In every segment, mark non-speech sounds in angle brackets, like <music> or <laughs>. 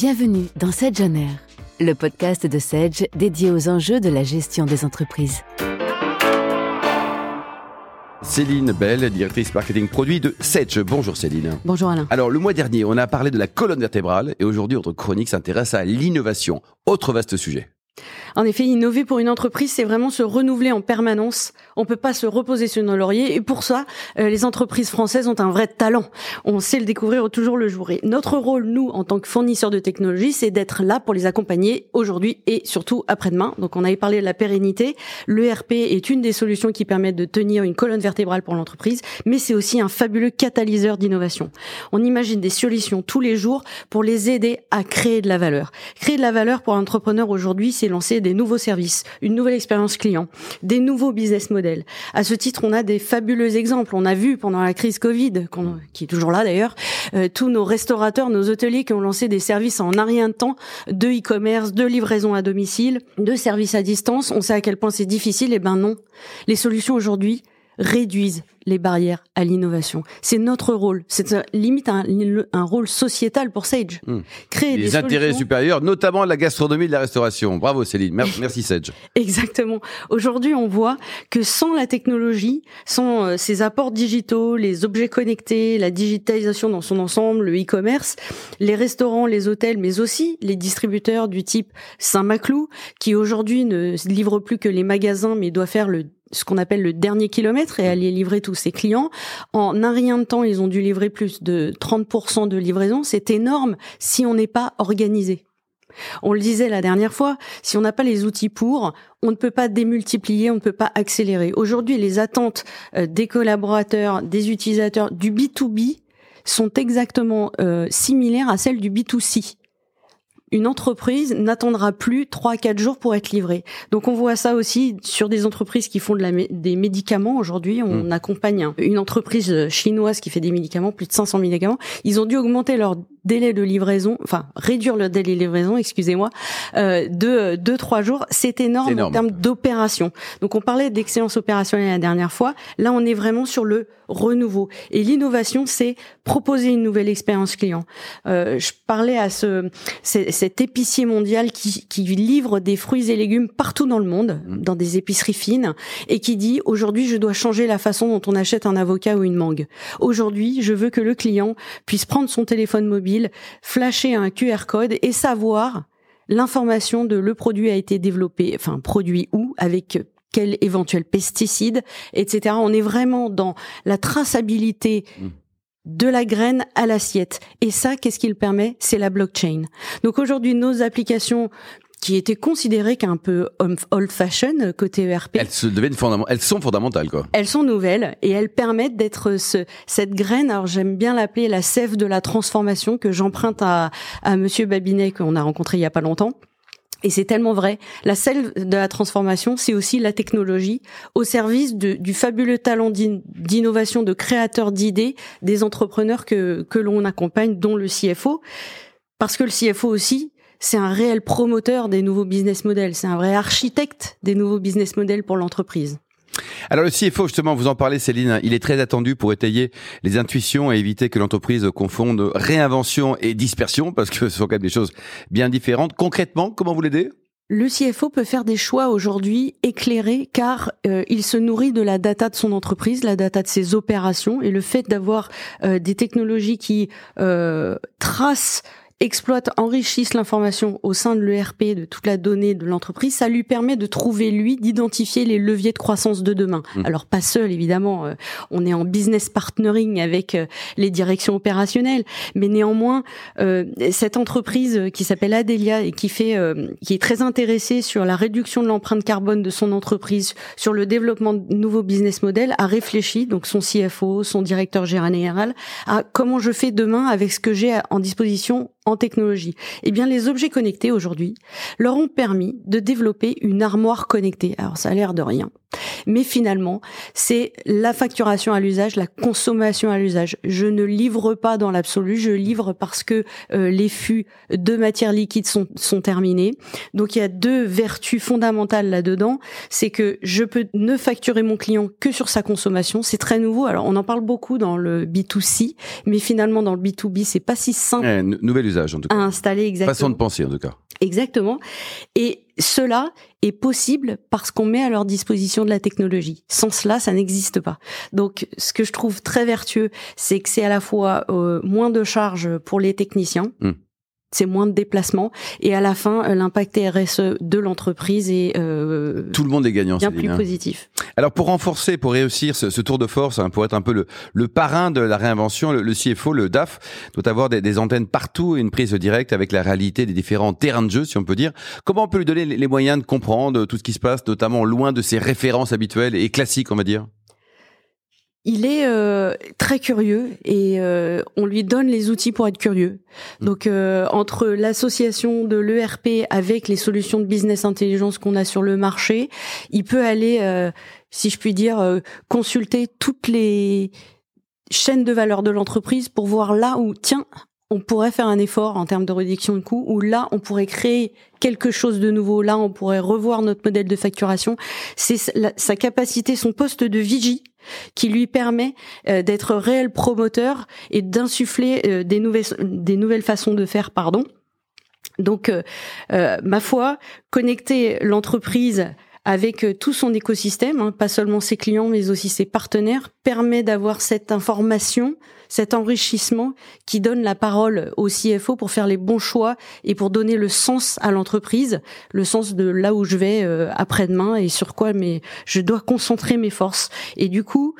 Bienvenue dans Sedge On Air, le podcast de Sedge dédié aux enjeux de la gestion des entreprises. Céline Bell, directrice marketing produit de Sedge. Bonjour Céline. Bonjour Alain. Alors le mois dernier, on a parlé de la colonne vertébrale et aujourd'hui, notre chronique s'intéresse à l'innovation. Autre vaste sujet. En effet, innover pour une entreprise, c'est vraiment se renouveler en permanence. On peut pas se reposer sur nos lauriers. Et pour ça, euh, les entreprises françaises ont un vrai talent. On sait le découvrir toujours le jour. Et notre rôle, nous, en tant que fournisseurs de technologie, c'est d'être là pour les accompagner aujourd'hui et surtout après-demain. Donc, on avait parlé de la pérennité. L'ERP est une des solutions qui permettent de tenir une colonne vertébrale pour l'entreprise, mais c'est aussi un fabuleux catalyseur d'innovation. On imagine des solutions tous les jours pour les aider à créer de la valeur. Créer de la valeur pour l'entrepreneur aujourd'hui, c'est lancer des nouveaux services, une nouvelle expérience client, des nouveaux business models. À ce titre, on a des fabuleux exemples. On a vu pendant la crise Covid, qui est toujours là d'ailleurs, euh, tous nos restaurateurs, nos hôteliers qui ont lancé des services en un rien de temps de e-commerce, de livraison à domicile, de services à distance. On sait à quel point c'est difficile. Et eh ben non, les solutions aujourd'hui réduisent les barrières à l'innovation. C'est notre rôle. C'est limite un, un, rôle sociétal pour Sage. Hmm. Créer les intérêts supérieurs, notamment la gastronomie de la restauration. Bravo Céline. Merci, Sage. <laughs> Exactement. Aujourd'hui, on voit que sans la technologie, sans euh, ces apports digitaux, les objets connectés, la digitalisation dans son ensemble, le e-commerce, les restaurants, les hôtels, mais aussi les distributeurs du type Saint-Maclou, qui aujourd'hui ne livrent plus que les magasins, mais doit faire le ce qu'on appelle le dernier kilomètre et aller livrer tous ses clients. En un rien de temps, ils ont dû livrer plus de 30% de livraison. C'est énorme si on n'est pas organisé. On le disait la dernière fois, si on n'a pas les outils pour, on ne peut pas démultiplier, on ne peut pas accélérer. Aujourd'hui, les attentes euh, des collaborateurs, des utilisateurs du B2B sont exactement euh, similaires à celles du B2C une entreprise n'attendra plus 3-4 jours pour être livrée. Donc on voit ça aussi sur des entreprises qui font de la, des médicaments. Aujourd'hui, on mmh. accompagne une entreprise chinoise qui fait des médicaments, plus de 500 médicaments. Ils ont dû augmenter leur délai de livraison, enfin réduire le délai de livraison, excusez-moi, euh, de 2-3 jours. C'est énorme, énorme, en termes d'opération. Donc on parlait d'excellence opérationnelle la dernière fois. Là, on est vraiment sur le renouveau. Et l'innovation, c'est proposer une nouvelle expérience client. Euh, je parlais à ce cet épicier mondial qui, qui livre des fruits et légumes partout dans le monde, mmh. dans des épiceries fines, et qui dit aujourd'hui je dois changer la façon dont on achète un avocat ou une mangue. Aujourd'hui, je veux que le client puisse prendre son téléphone mobile, flasher un QR code et savoir l'information de le produit a été développé, enfin produit où, avec quel éventuel pesticide, etc. On est vraiment dans la traçabilité mmh. de la graine à l'assiette. Et ça, qu'est-ce qu'il permet? C'est la blockchain. Donc aujourd'hui, nos applications qui étaient considérées qu'un peu old fashion côté ERP. Elles se deviennent elles sont fondamentales quoi. Elles sont nouvelles et elles permettent d'être ce, cette graine. Alors j'aime bien l'appeler la sève de la transformation que j'emprunte à, à Monsieur Babinet qu'on a rencontré il y a pas longtemps et c'est tellement vrai. La selle de la transformation, c'est aussi la technologie au service de, du fabuleux talent d'innovation, de créateurs d'idées des entrepreneurs que, que l'on accompagne, dont le CFO. Parce que le CFO aussi, c'est un réel promoteur des nouveaux business models. C'est un vrai architecte des nouveaux business models pour l'entreprise. Alors le CFO, justement, vous en parlez Céline, il est très attendu pour étayer les intuitions et éviter que l'entreprise confonde réinvention et dispersion, parce que ce sont quand même des choses bien différentes. Concrètement, comment vous l'aidez? Le CFO peut faire des choix aujourd'hui éclairés car euh, il se nourrit de la data de son entreprise, la data de ses opérations et le fait d'avoir euh, des technologies qui euh, tracent exploitent, enrichissent l'information au sein de l'ERP, de toute la donnée de l'entreprise, ça lui permet de trouver, lui, d'identifier les leviers de croissance de demain. Mmh. Alors pas seul, évidemment, euh, on est en business partnering avec euh, les directions opérationnelles, mais néanmoins, euh, cette entreprise qui s'appelle Adelia et qui fait, qui est très intéressée sur la réduction de l'empreinte carbone de son entreprise, sur le développement de nouveaux business models, a réfléchi, donc son CFO, son directeur général, à comment je fais demain avec ce que j'ai en disposition en technologie Eh bien, les objets connectés aujourd'hui leur ont permis de développer une armoire connectée. Alors, ça a l'air de rien. Mais finalement, c'est la facturation à l'usage, la consommation à l'usage. Je ne livre pas dans l'absolu, je livre parce que euh, les fûts de matière liquide sont, sont terminés. Donc il y a deux vertus fondamentales là-dedans. C'est que je peux ne facturer mon client que sur sa consommation. C'est très nouveau. Alors on en parle beaucoup dans le B2C, mais finalement dans le B2B, c'est pas si simple. Eh, nouvel usage en tout cas. À installer exactement. Façon de penser en tout cas. Exactement. Et cela est possible parce qu'on met à leur disposition de la technologie. Sans cela, ça n'existe pas. Donc, ce que je trouve très vertueux, c'est que c'est à la fois euh, moins de charges pour les techniciens. Hmm c'est moins de déplacements et à la fin euh, l'impact RSE de l'entreprise est euh, tout le monde est gagnant bien plus positif. Alors pour renforcer, pour réussir ce, ce tour de force, hein, pour être un peu le, le parrain de la réinvention, le, le, CFO, le DAF doit avoir des, des, antennes partout et une prise directe avec la réalité des différents terrains de jeu, si on peut dire. Comment on peut lui donner les moyens de comprendre tout ce qui se passe, notamment loin de ses références habituelles et classiques, on va dire? Il est euh, très curieux et euh, on lui donne les outils pour être curieux. Mmh. Donc euh, entre l'association de l'ERP avec les solutions de business intelligence qu'on a sur le marché, il peut aller, si je puis dire, consulter toutes les chaînes de valeur de l'entreprise pour voir là où tiens on pourrait faire un effort en termes de réduction de coûts, ou là, on pourrait créer quelque chose de nouveau, là, on pourrait revoir notre modèle de facturation. C'est sa capacité, son poste de vigie qui lui permet euh, d'être réel promoteur et d'insuffler euh, des nouvelles des nouvelles façons de faire pardon donc euh, ma foi connecter l'entreprise avec tout son écosystème, hein, pas seulement ses clients mais aussi ses partenaires, permet d'avoir cette information, cet enrichissement qui donne la parole au CFO pour faire les bons choix et pour donner le sens à l'entreprise, le sens de là où je vais euh, après-demain et sur quoi mais je dois concentrer mes forces. Et du coup,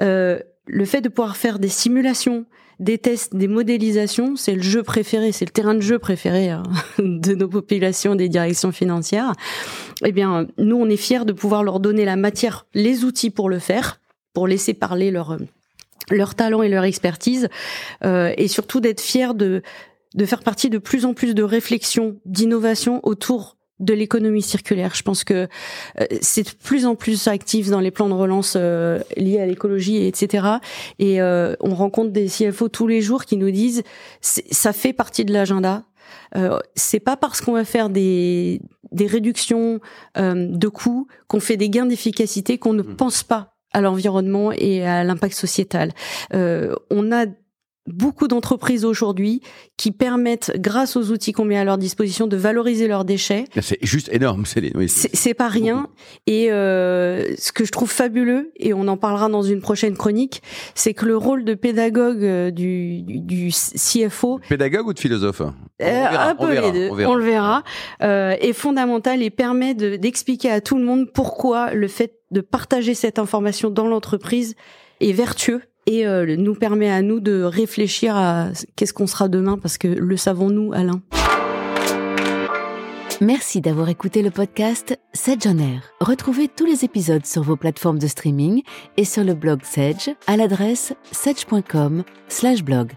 euh, le fait de pouvoir faire des simulations, des tests, des modélisations, c'est le jeu préféré, c'est le terrain de jeu préféré hein, <laughs> de nos populations, des directions financières. Eh bien, nous, on est fiers de pouvoir leur donner la matière, les outils pour le faire, pour laisser parler leur leur talent et leur expertise, euh, et surtout d'être fiers de de faire partie de plus en plus de réflexions, d'innovation autour de l'économie circulaire. Je pense que euh, c'est de plus en plus actif dans les plans de relance euh, liés à l'écologie, etc. Et euh, on rencontre des CFO tous les jours qui nous disent ça fait partie de l'agenda. Euh, c'est pas parce qu'on va faire des, des réductions de coûts qu'on fait des gains d'efficacité qu'on ne mmh. pense pas à l'environnement et à l'impact sociétal. on a beaucoup d'entreprises aujourd'hui qui permettent, grâce aux outils qu'on met à leur disposition, de valoriser leurs déchets. C'est juste énorme. Oui, c'est pas rien. Et euh, ce que je trouve fabuleux, et on en parlera dans une prochaine chronique, c'est que le rôle de pédagogue euh, du, du, CFO... Pédagogue ou de philosophe? Euh, Un peu les deux, on, le verra, euh, est fondamental et permet d'expliquer à tout le monde pourquoi le fait de partager cette information dans l'entreprise est vertueux et euh, nous permet à nous de réfléchir à qu'est-ce qu'on sera demain parce que le savons-nous, Alain. Merci d'avoir écouté le podcast Sedge on Air. Retrouvez tous les épisodes sur vos plateformes de streaming et sur le blog Sedge à l'adresse sedge.com/blog.